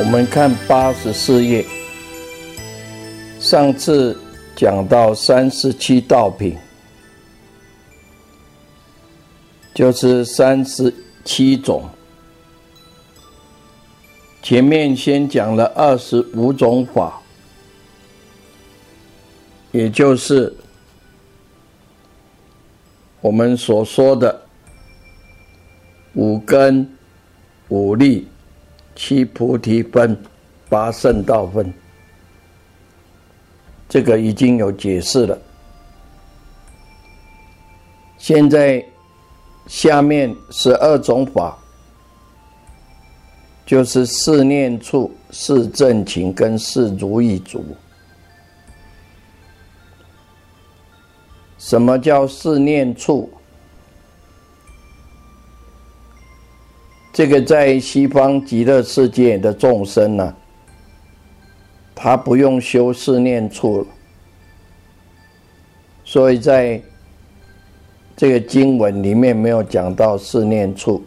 我们看八十四页，上次讲到三十七道品，就是三十七种。前面先讲了二十五种法，也就是我们所说的五根、五力。七菩提分，八圣道分，这个已经有解释了。现在下面十二种法，就是四念处、四正情跟四如意足。什么叫四念处？这个在西方极乐世界的众生呢，他不用修四念处，所以在这个经文里面没有讲到四念处。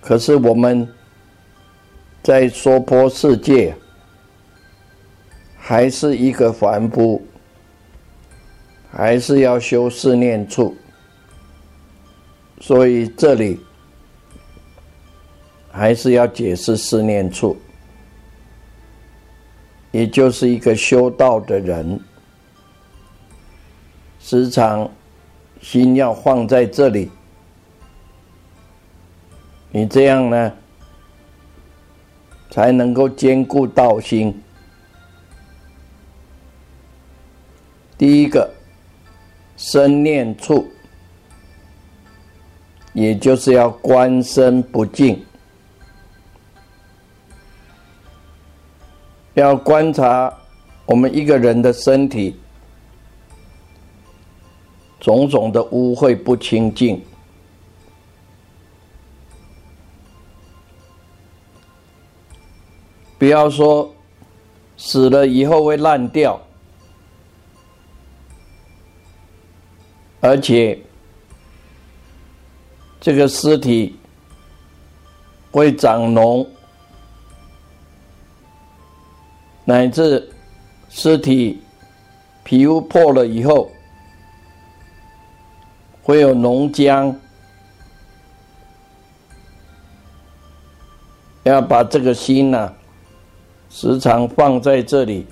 可是我们在娑婆世界还是一个凡夫，还是要修四念处。所以这里还是要解释思念处，也就是一个修道的人，时常心要放在这里，你这样呢，才能够兼顾道心。第一个生念处。也就是要观身不净，要观察我们一个人的身体种种的污秽不清净，不要说死了以后会烂掉，而且。这个尸体会长脓，乃至尸体皮肤破了以后会有脓浆，要把这个心呐时常放在这里。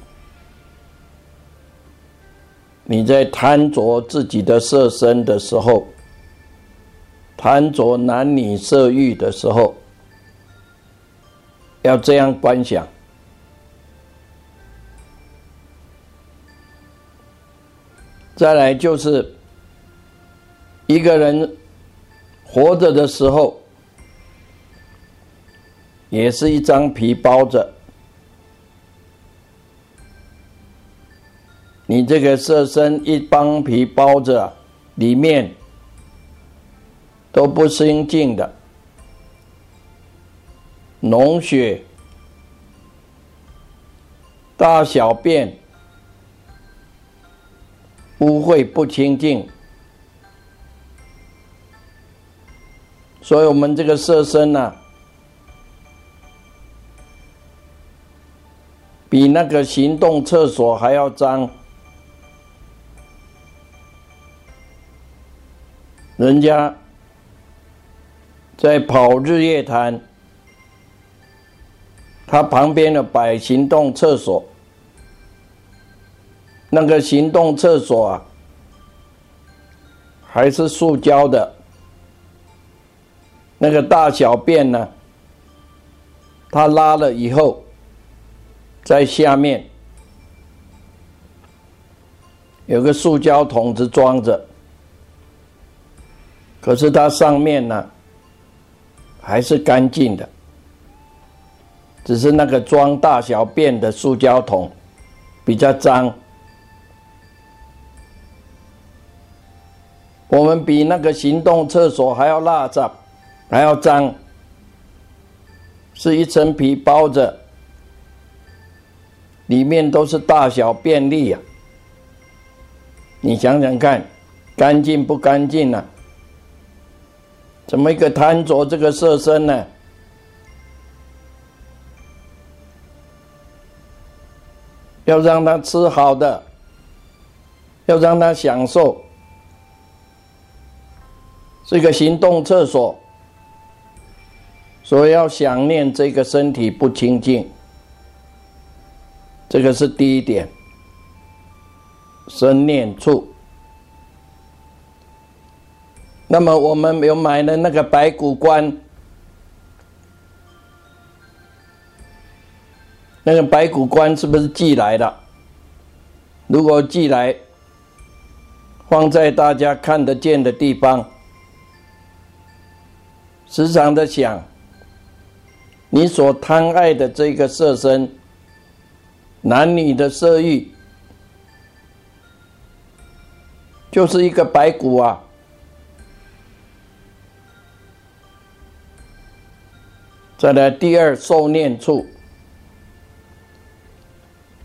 你在贪着自己的色身的时候。贪着男女色欲的时候，要这样观想。再来就是一个人活着的时候，也是一张皮包着你这个色身，一帮皮包着里面。都不清净的，脓血、大小便污秽不清净，所以我们这个色身呢，比那个行动厕所还要脏。人家在跑日月潭，他旁边的摆行动厕所，那个行动厕所啊，还是塑胶的，那个大小便呢，他拉了以后，在下面有个塑胶桶子装着。可是它上面呢，还是干净的，只是那个装大小便的塑胶桶比较脏。我们比那个行动厕所还要邋遢，还要脏，是一层皮包着，里面都是大小便利呀。你想想看，干净不干净呢？怎么一个贪着这个色身呢？要让他吃好的，要让他享受这个行动厕所，所以要想念这个身体不清净，这个是第一点，生念处。那么我们有买的那个白骨观，那个白骨观是不是寄来的？如果寄来，放在大家看得见的地方，时常的想，你所贪爱的这个色身，男女的色欲，就是一个白骨啊。再来第二受念处，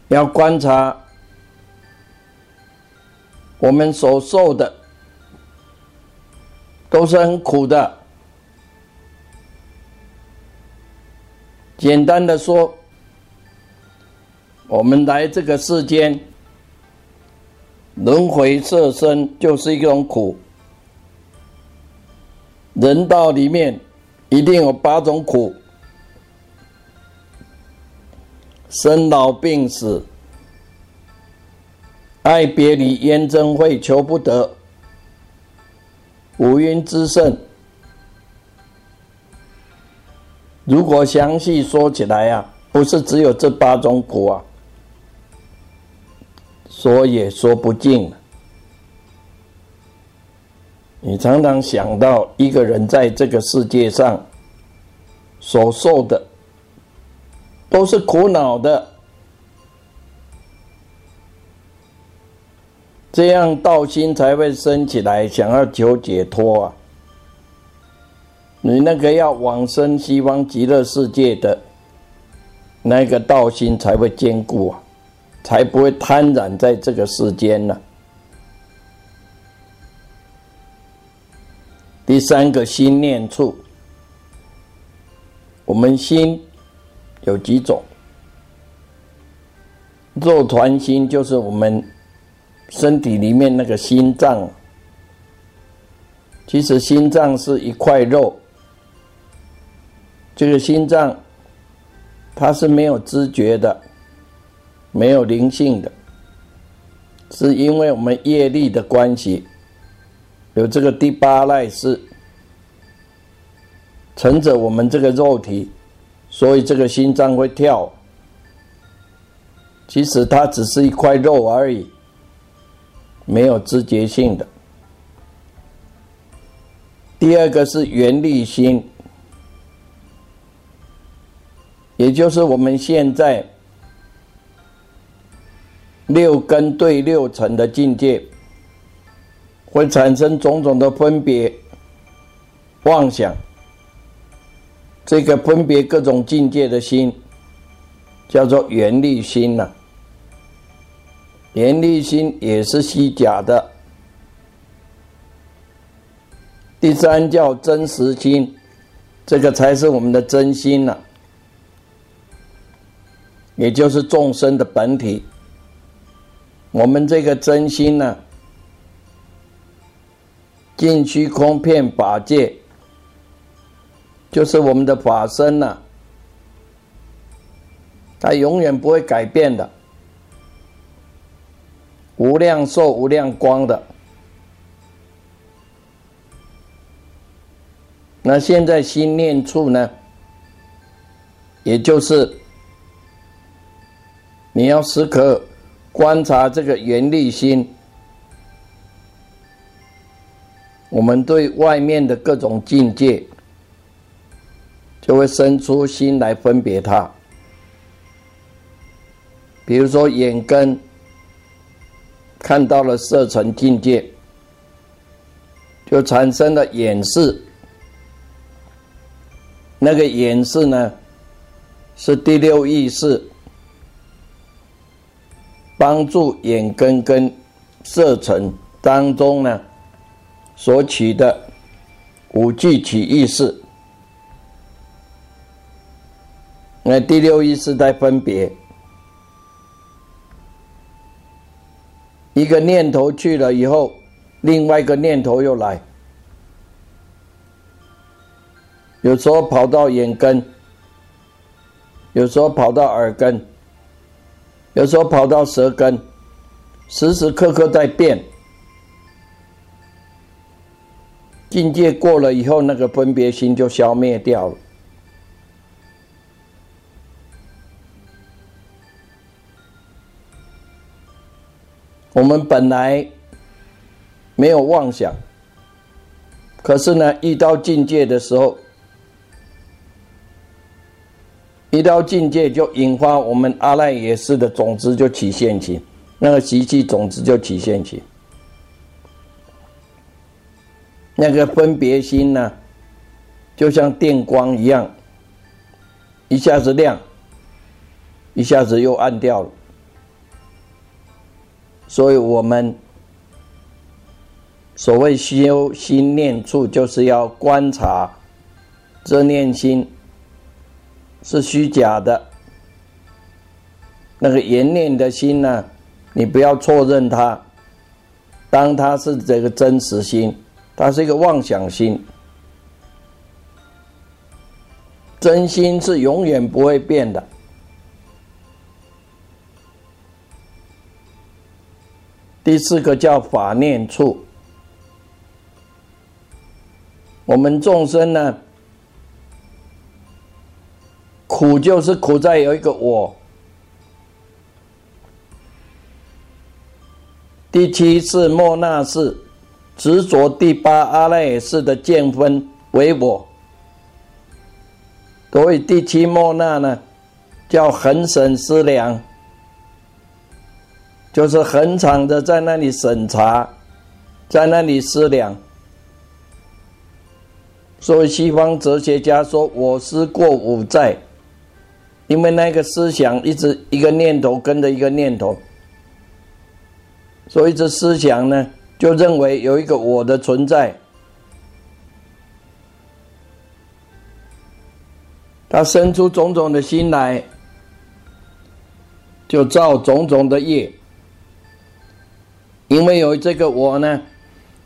要观察我们所受的都是很苦的。简单的说，我们来这个世间轮回色身就是一种苦，人道里面一定有八种苦。生老病死，爱别离，冤憎会，求不得，五阴之盛。如果详细说起来啊，不是只有这八种苦啊，说也说不尽。你常常想到一个人在这个世界上所受的。都是苦恼的，这样道心才会升起来，想要求解脱啊！你那个要往生西方极乐世界的那个道心才会坚固啊，才不会贪染在这个世间呢。第三个心念处，我们心。有几种？肉团心就是我们身体里面那个心脏。其实心脏是一块肉，这个心脏它是没有知觉的，没有灵性的，是因为我们业力的关系，有这个第八赖是乘着我们这个肉体。所以这个心脏会跳，其实它只是一块肉而已，没有知觉性的。第二个是原力心，也就是我们现在六根对六尘的境界，会产生种种的分别妄想。这个分别各种境界的心，叫做缘力心呐。缘力心也是虚假的。第三叫真实心，这个才是我们的真心呐，也就是众生的本体。我们这个真心呢，尽虚空遍法界，就是我们的法身呐，它永远不会改变的，无量寿、无量光的。那现在心念处呢，也就是你要时刻观察这个缘力心。我们对外面的各种境界，就会生出心来分别它。比如说眼根看到了色尘境界，就产生了眼视。那个眼视呢，是第六意识帮助眼根跟色尘当中呢。所起的五具体意识，那第六意识在分别，一个念头去了以后，另外一个念头又来，有时候跑到眼根，有时候跑到耳根，有时候跑到舌根，时时刻刻在变。境界过了以后，那个分别心就消灭掉了。我们本来没有妄想，可是呢，遇到境界的时候，一到境界就引发我们阿赖耶识的种子就起现起，那个习气种子就起现起。那个分别心呢，就像电光一样，一下子亮，一下子又暗掉了。所以，我们所谓修心念处，就是要观察这念心是虚假的。那个言念的心呢，你不要错认它，当它是这个真实心。它是一个妄想心，真心是永远不会变的。第四个叫法念处，我们众生呢，苦就是苦在有一个我。第七是莫那是。执着第八阿赖耶识的见分为我，所以第七莫那呢，叫恒审思量，就是恒常的在那里审查，在那里思量。所以西方哲学家说我思过五在，因为那个思想一直一个念头跟着一个念头，所以这思想呢。就认为有一个我的存在，他生出种种的心来，就造种种的业。因为有这个我呢，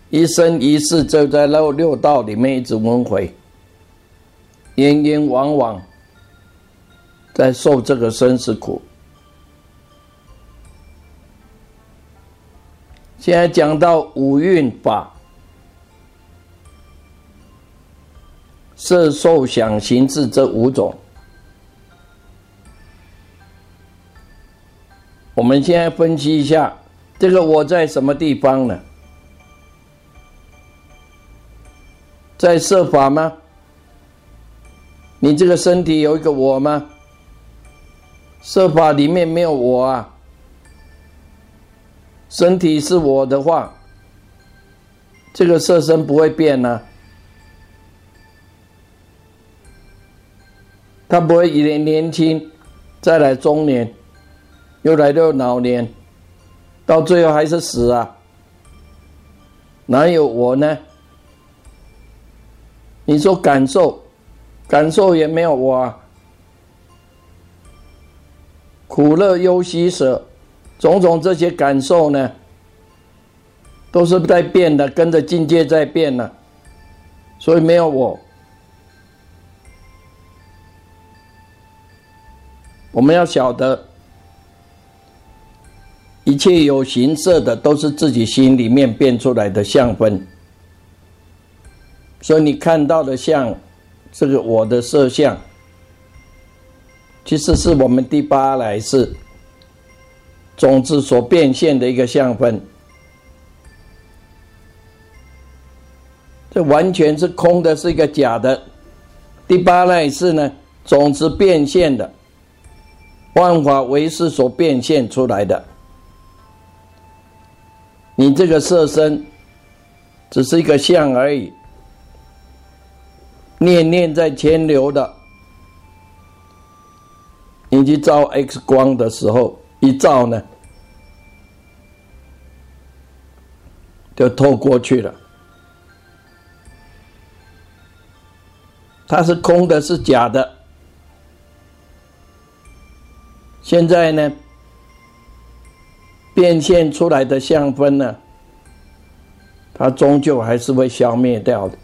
一生一世就在六六道里面一直轮回，冤冤枉枉，在受这个生死苦。现在讲到五蕴法，色、受、想、行、识这五种。我们现在分析一下，这个我在什么地方呢？在设法吗？你这个身体有一个我吗？设法里面没有我啊。身体是我的话，这个色身不会变呢。他不会一年年轻，再来中年，又来到老年，到最后还是死啊？哪有我呢？你说感受，感受也没有我啊。苦乐忧喜舍。种种这些感受呢，都是在变的，跟着境界在变呢，所以没有我。我们要晓得，一切有形色的都是自己心里面变出来的相分，所以你看到的像这个我的色相，其实是我们第八来世种子所变现的一个相分，这完全是空的，是一个假的。第八来世呢，种子变现的。万法唯识所变现出来的，你这个色身只是一个相而已，念念在牵流的。你去照 X 光的时候，一照呢，就透过去了。它是空的，是假的。现在呢，变现出来的相分呢，它终究还是会消灭掉的。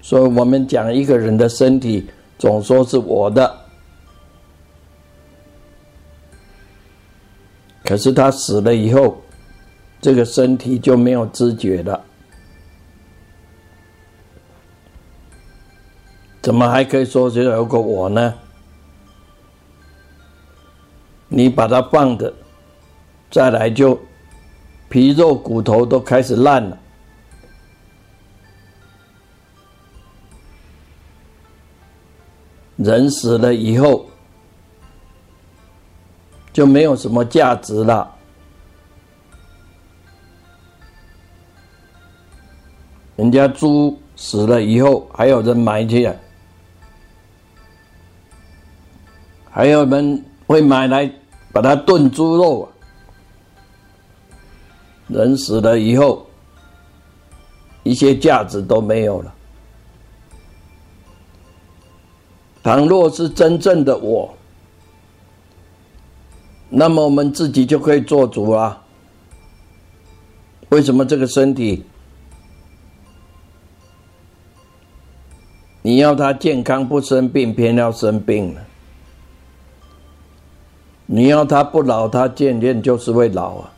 所以我们讲一个人的身体，总说是我的，可是他死了以后，这个身体就没有知觉了，怎么还可以说是有个我呢？你把它放的，再来就皮肉骨头都开始烂了。人死了以后就没有什么价值了。人家猪死了以后还有人埋去，还有人。会买来把它炖猪肉啊！人死了以后，一些价值都没有了。倘若是真正的我，那么我们自己就可以做主啊。为什么这个身体你要他健康不生病，偏要生病呢？你要他不老，他渐渐就是会老啊。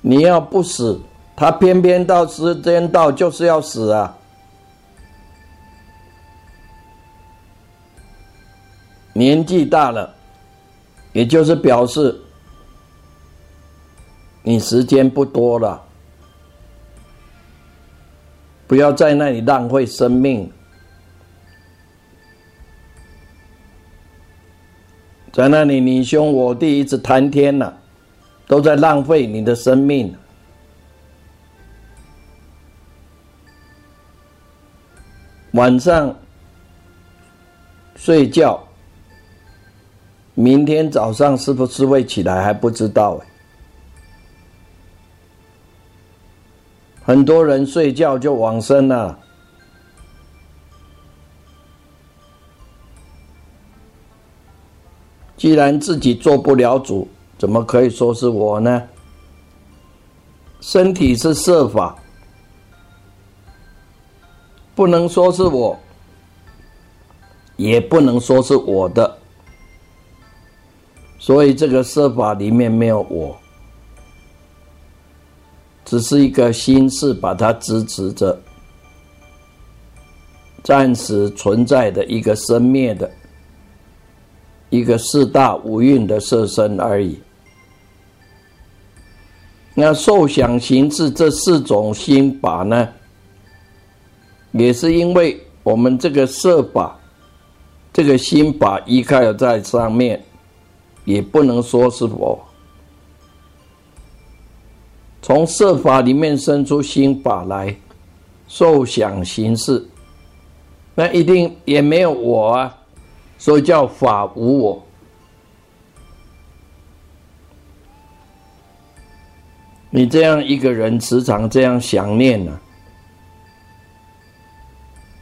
你要不死，他偏偏到时间到就是要死啊。年纪大了，也就是表示你时间不多了，不要在那里浪费生命。在那里，你兄我弟一直谈天呐，都在浪费你的生命。晚上睡觉，明天早上是不是会起来还不知道哎。很多人睡觉就往生了。既然自己做不了主，怎么可以说是我呢？身体是设法，不能说是我，也不能说是我的，所以这个设法里面没有我，只是一个心事把它支持着，暂时存在的一个生灭的。一个四大五蕴的色身而已。那受想行识这四种心法呢，也是因为我们这个色法，这个心法依靠在上面，也不能说是我。从色法里面生出心法来，受想行识，那一定也没有我啊。所以叫法无我。你这样一个人时常这样想念呢，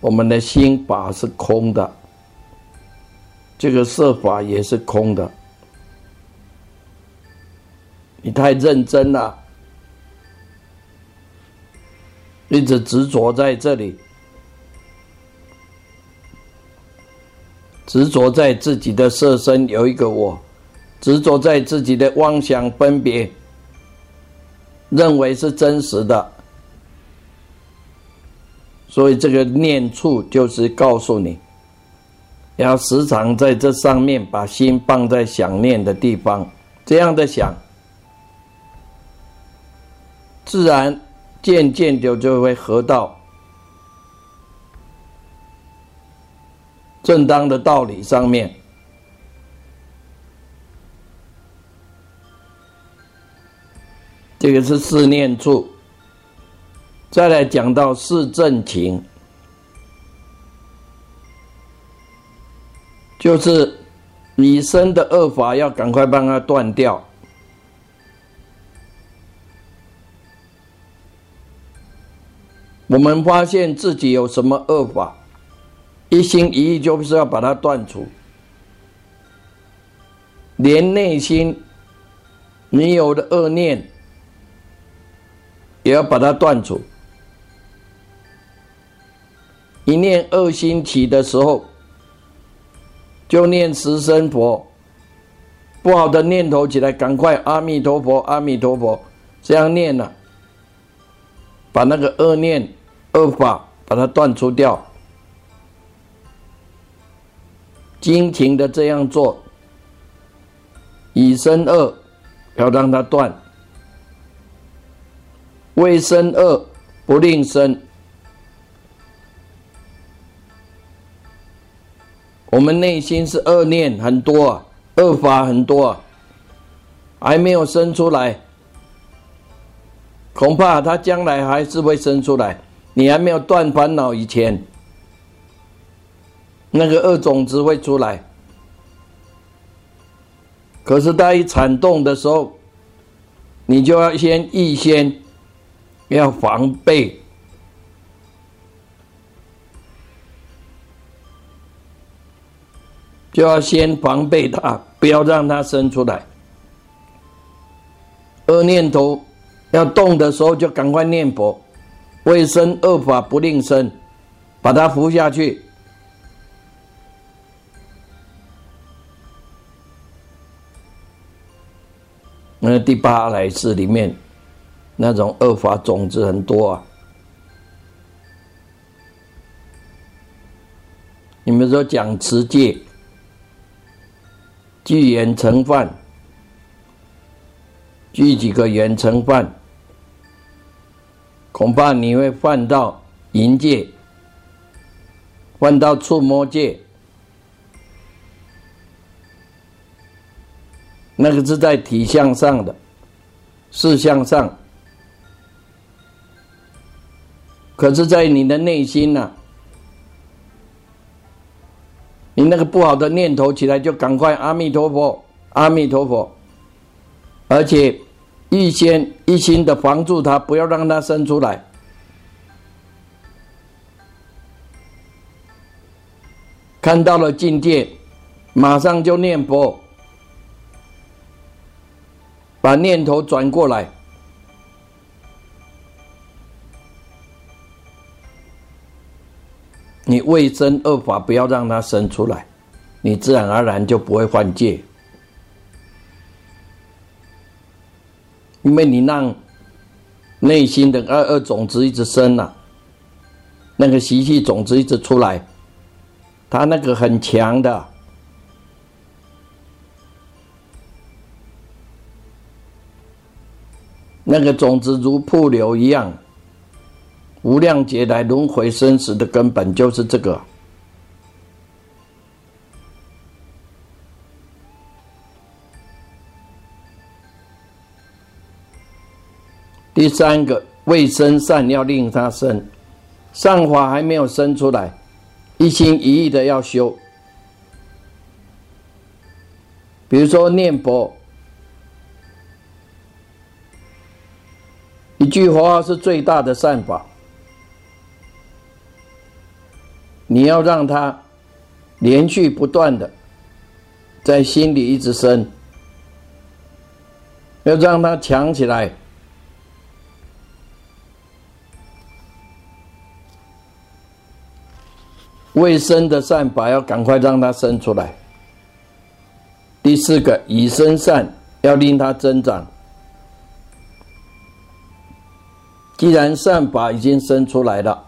我们的心法是空的，这个色法也是空的。你太认真了，一直执着在这里，执着在自己的色身有一个我，执着在自己的妄想分别，认为是真实的，所以这个念处就是告诉你，要时常在这上面把心放在想念的地方，这样的想。自然渐渐的就会合到正当的道理上面。这个是四念处。再来讲到四正情，就是你生的恶法要赶快帮它断掉。我们发现自己有什么恶法，一心一意就是要把它断除，连内心你有的恶念也要把它断除。一念恶心起的时候，就念十声佛，不好的念头起来，赶快阿弥陀佛，阿弥陀佛，这样念了，把那个恶念。恶法把它断除掉，尽情的这样做，以身恶要让它断，未生恶不令生。我们内心是恶念很多啊，恶法很多啊，还没有生出来，恐怕他将来还是会生出来。你还没有断烦恼以前，那个恶种子会出来。可是它一产动的时候，你就要先预先要防备，就要先防备它，不要让它生出来。恶念头要动的时候，就赶快念佛。未生恶法不令生，把它服下去。那第八来世里面，那种恶法种子很多啊。你们说讲持戒，具言成犯，具几个言成犯。恐怕你会犯到淫戒，犯到触摸戒，那个是在体相上的是向上，可是，在你的内心呢，你那个不好的念头起来，就赶快阿弥陀佛，阿弥陀佛，而且。预先一心的防住它，不要让它生出来。看到了境界，马上就念佛，把念头转过来。你未生恶法，不要让它生出来，你自然而然就不会犯戒。因为你让内心的恶恶种子一直生呐，那个习气种子一直出来，它那个很强的，那个种子如瀑流一样，无量劫来轮回生死的根本就是这个。第三个，未生善要令他生，善法还没有生出来，一心一意的要修。比如说念佛，一句话是最大的善法，你要让他连续不断的在心里一直生。要让它强起来。未生的善法要赶快让它生出来。第四个，以生善要令它增长。既然善法已经生出来了，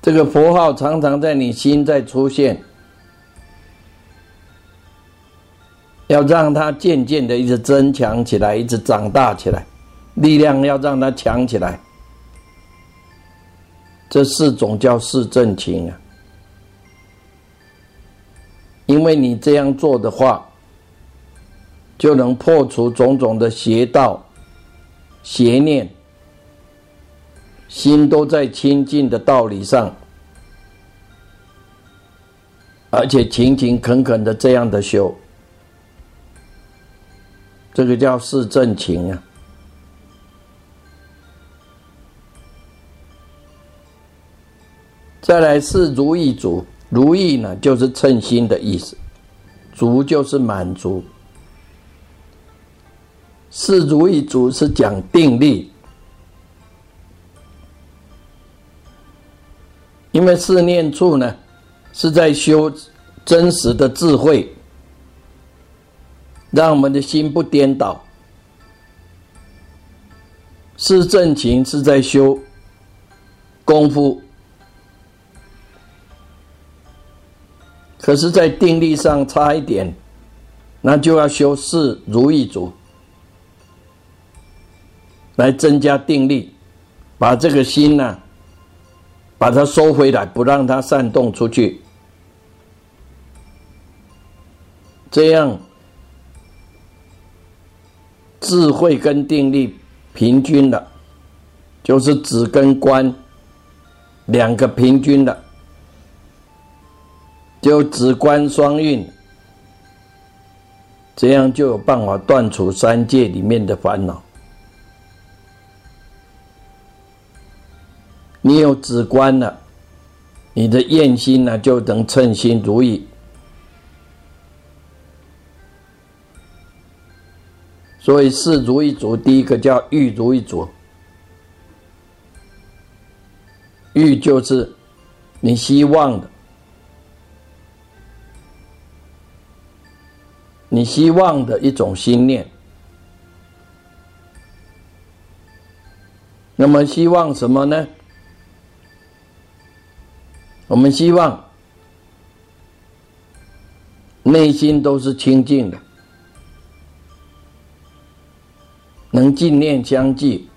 这个佛号常常在你心在出现，要让它渐渐的一直增强起来，一直长大起来，力量要让它强起来。这四种叫四正情啊，因为你这样做的话。就能破除种种的邪道、邪念，心都在清净的道理上，而且勤勤恳恳的这样的修，这个叫是正情啊。再来是如意足，如意呢就是称心的意思，足就是满足。是如意足是讲定力，因为四念处呢是在修真实的智慧，让我们的心不颠倒；是正勤是在修功夫，可是，在定力上差一点，那就要修四如意足。来增加定力，把这个心呢，把它收回来，不让它散动出去。这样，智慧跟定力平均了，就是子跟官两个平均了，就子官双运，这样就有办法断除三界里面的烦恼。你有止观了，你的愿心呢就能称心如意。所以是如意足，第一个叫欲如意足。欲就是你希望的，你希望的一种心念。那么希望什么呢？我们希望内心都是清净的，能净念相继。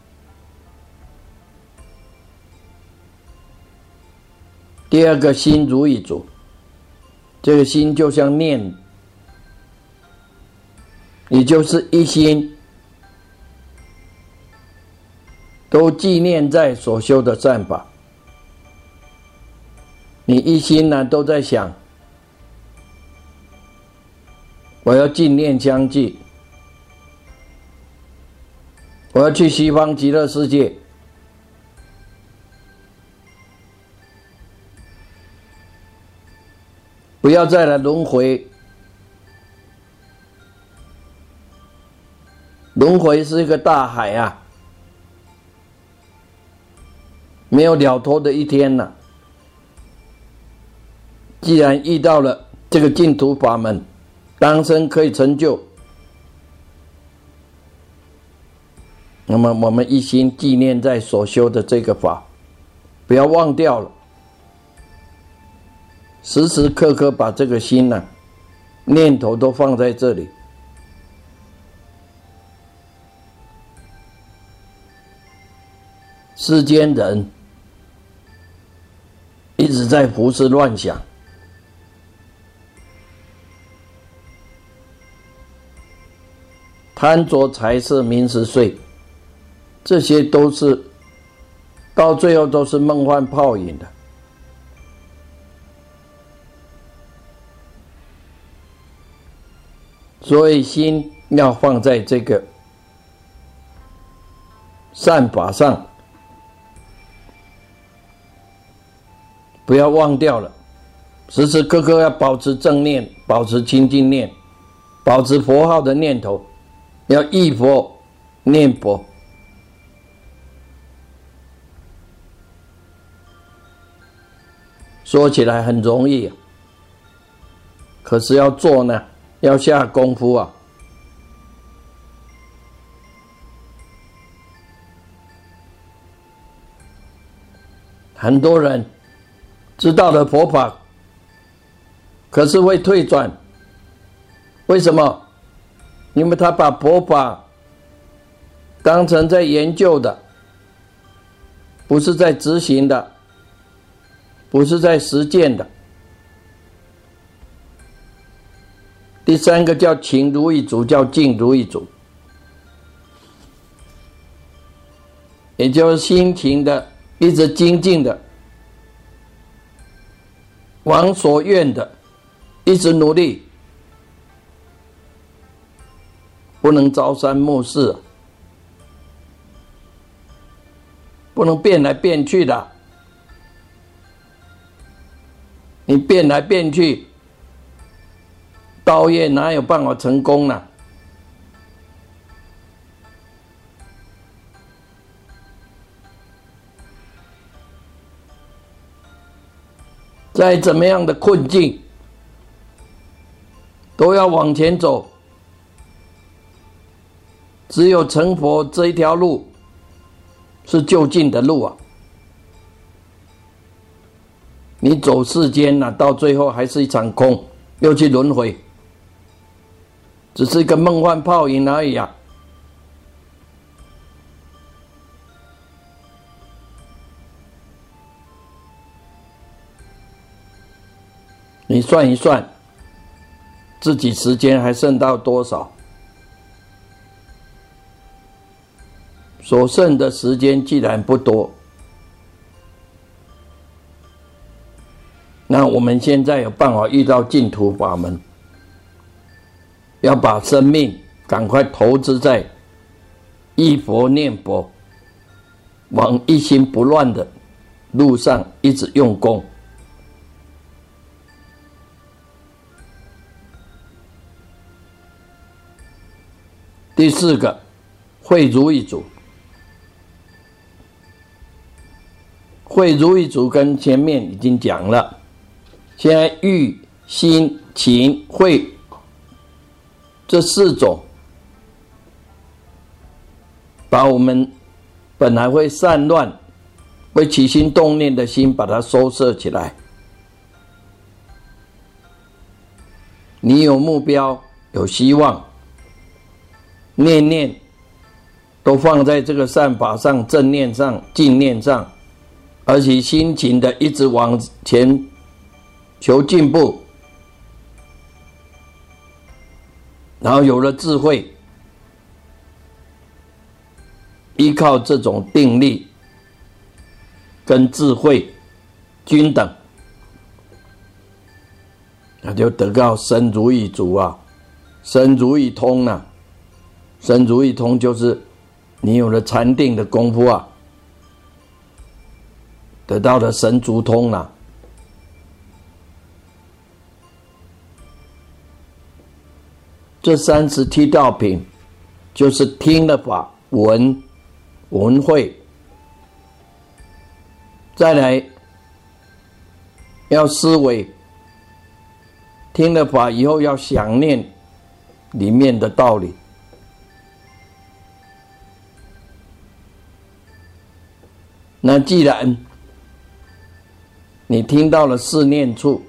第二个心如一组，这个心就像念，你就是一心，都纪念在所修的善法。你一心呢都在想，我要净念相继，我要去西方极乐世界，不要再来轮回。轮回是一个大海啊，没有了脱的一天了。既然遇到了这个净土法门，当生可以成就，那么我们一心纪念在所修的这个法，不要忘掉了，时时刻刻把这个心呢念头都放在这里。世间人一直在胡思乱想。贪着财色名食睡，这些都是到最后都是梦幻泡影的。所以心要放在这个善法上，不要忘掉了，时时刻刻要保持正念，保持清净念。保持佛号的念头，要忆佛念佛。说起来很容易，可是要做呢，要下功夫啊。很多人知道了佛法，可是会退转。为什么？因为他把佛法当成在研究的，不是在执行的。不是在实践的。第三个叫情如一主，叫静如一主，也就是心情的一直精进的，往所愿的，一直努力，不能朝三暮四，不能变来变去的。你变来变去，道业哪有办法成功呢？再怎么样的困境，都要往前走。只有成佛这一条路，是就近的路啊。你走世间呐，到最后还是一场空，又去轮回，只是一个梦幻泡影而已啊！你算一算，自己时间还剩到多少？所剩的时间既然不多。那我们现在有办法遇到净土法门，要把生命赶快投资在一佛念佛、往一心不乱的路上，一直用功。第四个，会如一主，会如一主跟前面已经讲了。现在欲、心、情、慧这四种，把我们本来会散乱、会起心动念的心，把它收摄起来。你有目标、有希望，念念都放在这个善法上、正念上、净念上，而且心情的一直往前。求进步，然后有了智慧，依靠这种定力跟智慧均等，那就得到身如意足啊，身如意通啊，身如意通就是你有了禅定的功夫啊，得到了神足通了。这三十七道品，就是听了法闻闻会，再来要思维，听了法以后要想念里面的道理。那既然你听到了四念处，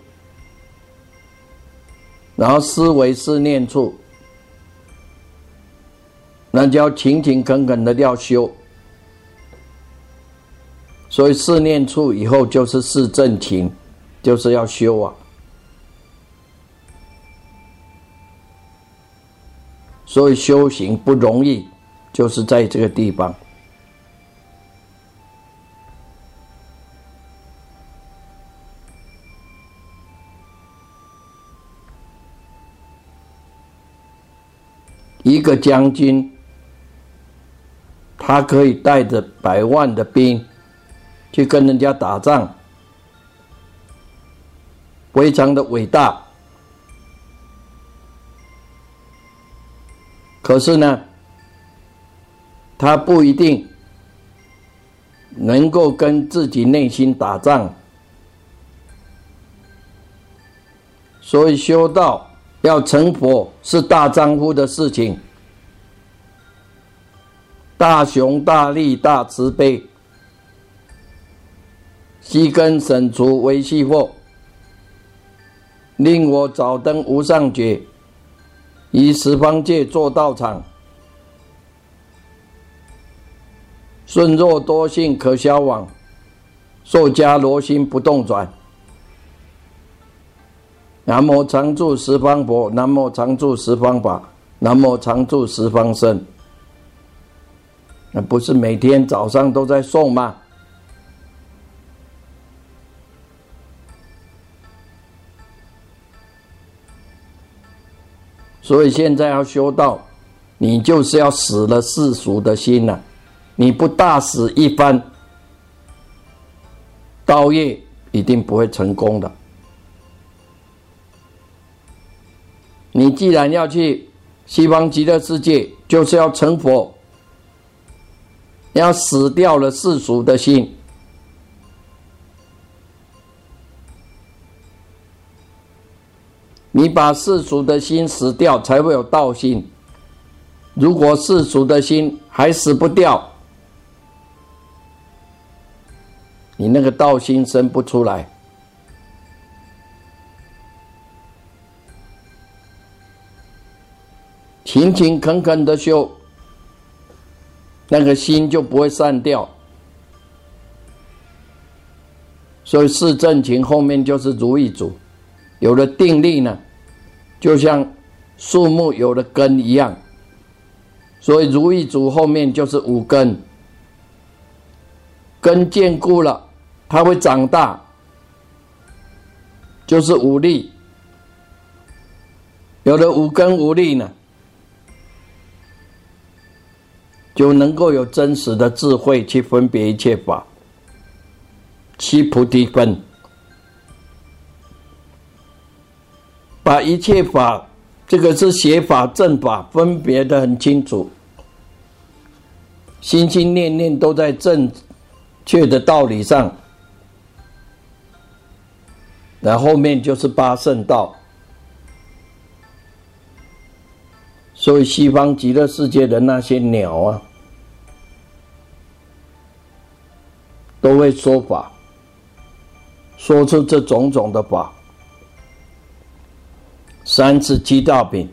然后思维四念处。那就要勤勤恳恳的要修，所以四念处以后就是四正勤，就是要修啊。所以修行不容易，就是在这个地方。一个将军。他可以带着百万的兵去跟人家打仗，非常的伟大。可是呢，他不一定能够跟自己内心打仗，所以修道要成佛是大丈夫的事情，大雄大力大慈悲，悉根省除为系惑，令我早登无上觉。以十方界做道场，顺若多性可消往，受迦罗心不动转。南无常住十方佛，南无常住十方法，南无常住十方身。那不是每天早上都在诵吗？所以现在要修道，你就是要死了世俗的心了。你不大死一番，道业一定不会成功的。你既然要去西方极乐世界，就是要成佛，要死掉了世俗的心。你把世俗的心死掉，才会有道心。如果世俗的心还死不掉，你那个道心生不出来。勤勤恳恳的修，那个心就不会散掉。所以四正勤后面就是如意足。有了定力呢，就像树木有了根一样，所以如意足后面就是五根，根坚固了，它会长大，就是五力。有了五根五力呢，就能够有真实的智慧去分别一切法，七菩提分。把一切法，这个是邪法正法，分别的很清楚，心心念念都在正确的道理上，然后面就是八圣道。所以西方极乐世界的那些鸟啊，都会说法，说出这种种的法。三次七道品，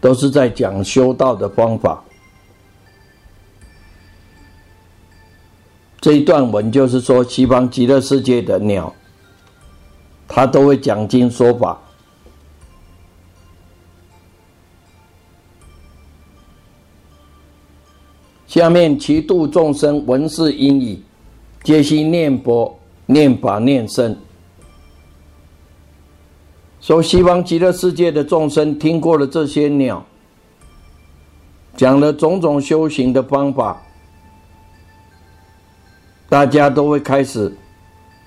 都是在讲修道的方法。这一段文就是说，西方极乐世界的鸟，他都会讲经说法。下面其度众生闻是因已，皆悉念佛、念法、念僧。说西方极乐世界的众生听过了这些鸟，讲了种种修行的方法，大家都会开始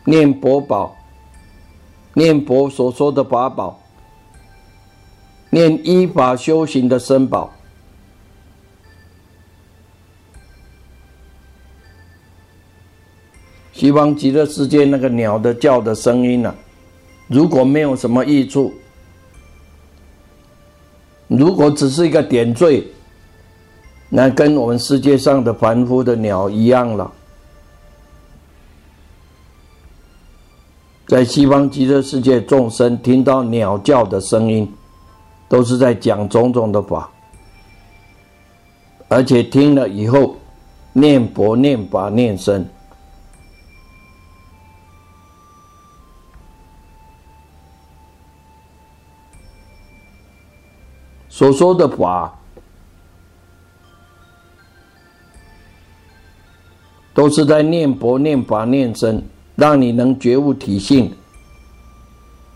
念佛宝，念佛所说的法宝，念依法修行的僧宝。西方极乐世界那个鸟的叫的声音呢？如果没有什么益处，如果只是一个点缀，那跟我们世界上的凡夫的鸟一样了。在西方极乐世界，众生听到鸟叫的声音，都是在讲种种的法，而且听了以后，念佛、念法、念僧。所说的法，都是在念佛、念法、念僧，让你能觉悟体性。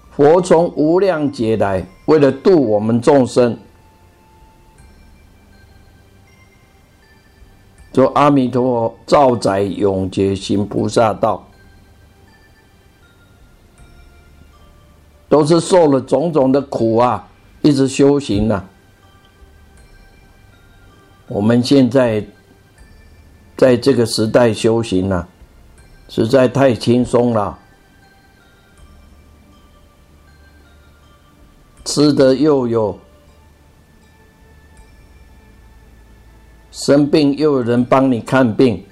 佛从无量劫来，为了度我们众生，说阿弥陀佛，造载永劫行菩萨道，都是受了种种的苦啊，一直修行啊。我们现在在这个时代修行呢、实在太轻松了，吃的又有，生病又有人帮你看病。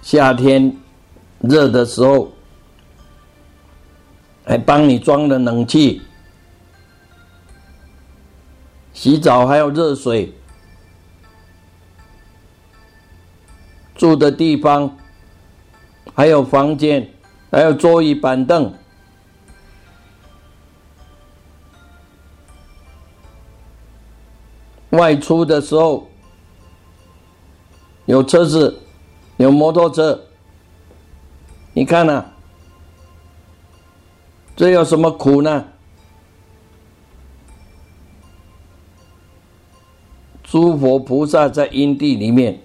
夏天热的时候，还帮你装了冷气，洗澡还有热水，住的地方还有房间，还有桌椅板凳，外出的时候有车子。有摩托车，你看呐、这有什么苦呢？诸佛菩萨在因地里面，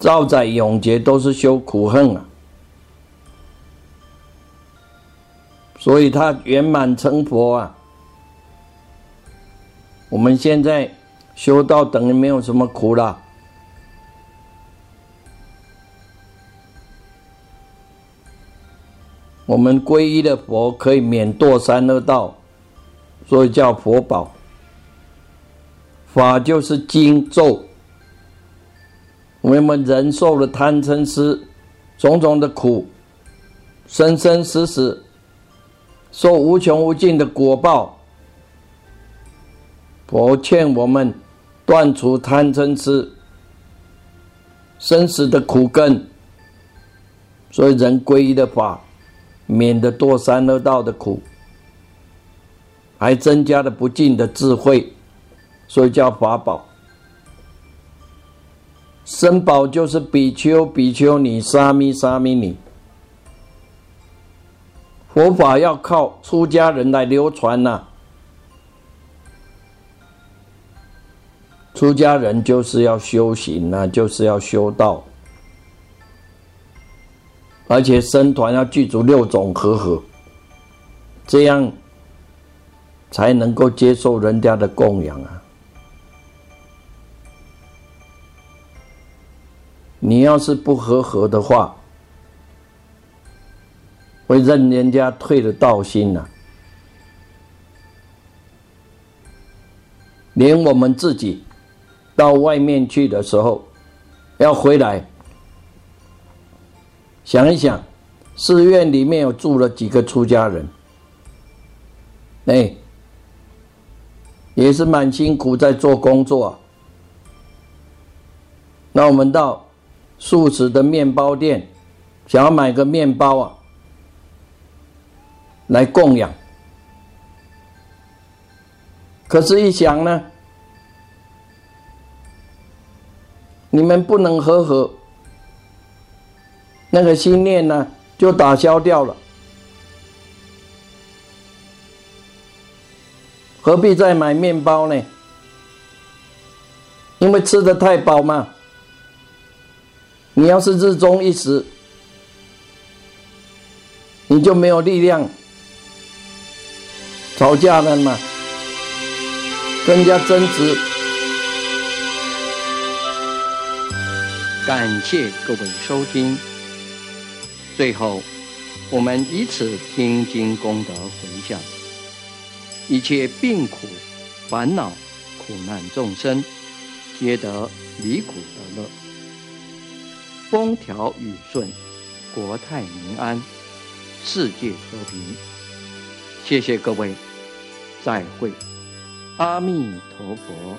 造在永劫都是修苦恨啊，所以他圆满成佛啊。我们现在修道等于没有什么苦了。我们皈依的佛可以免堕三恶道，所以叫佛宝。法就是经咒。我们人受了贪嗔痴种种的苦，生生死死受无穷无尽的果报。佛劝我们断除贪嗔痴生死的苦根，所以人皈依的法。免得堕三恶道的苦，还增加了不尽的智慧，所以叫法宝。身宝就是比丘、比丘尼、沙弥、沙弥尼。佛法要靠出家人来流传呐、出家人就是要修行呐、就是要修道。而且僧团要具足六种和合，这样才能够接受人家的供养啊！你要是不和合的话，会让人家退了道心呐、连我们自己到外面去的时候，要回来。想一想，寺院里面有住了几个出家人，哎，也是蛮辛苦在做工作、啊。那我们到素食的面包店，想要买个面包啊，来供养。可是，一想呢，你们不能和合。那个心念呢，就打消掉了，何必再买面包呢？因为吃的太饱嘛。你要是日中一时，你就没有力量吵架了嘛，跟人家争执。感谢各位收听。最后，我们以此听经功德回向，一切病苦、烦恼、苦难众生，皆得离苦得乐，风调雨顺，国泰民安，世界和平。谢谢各位，再会，阿弥陀佛。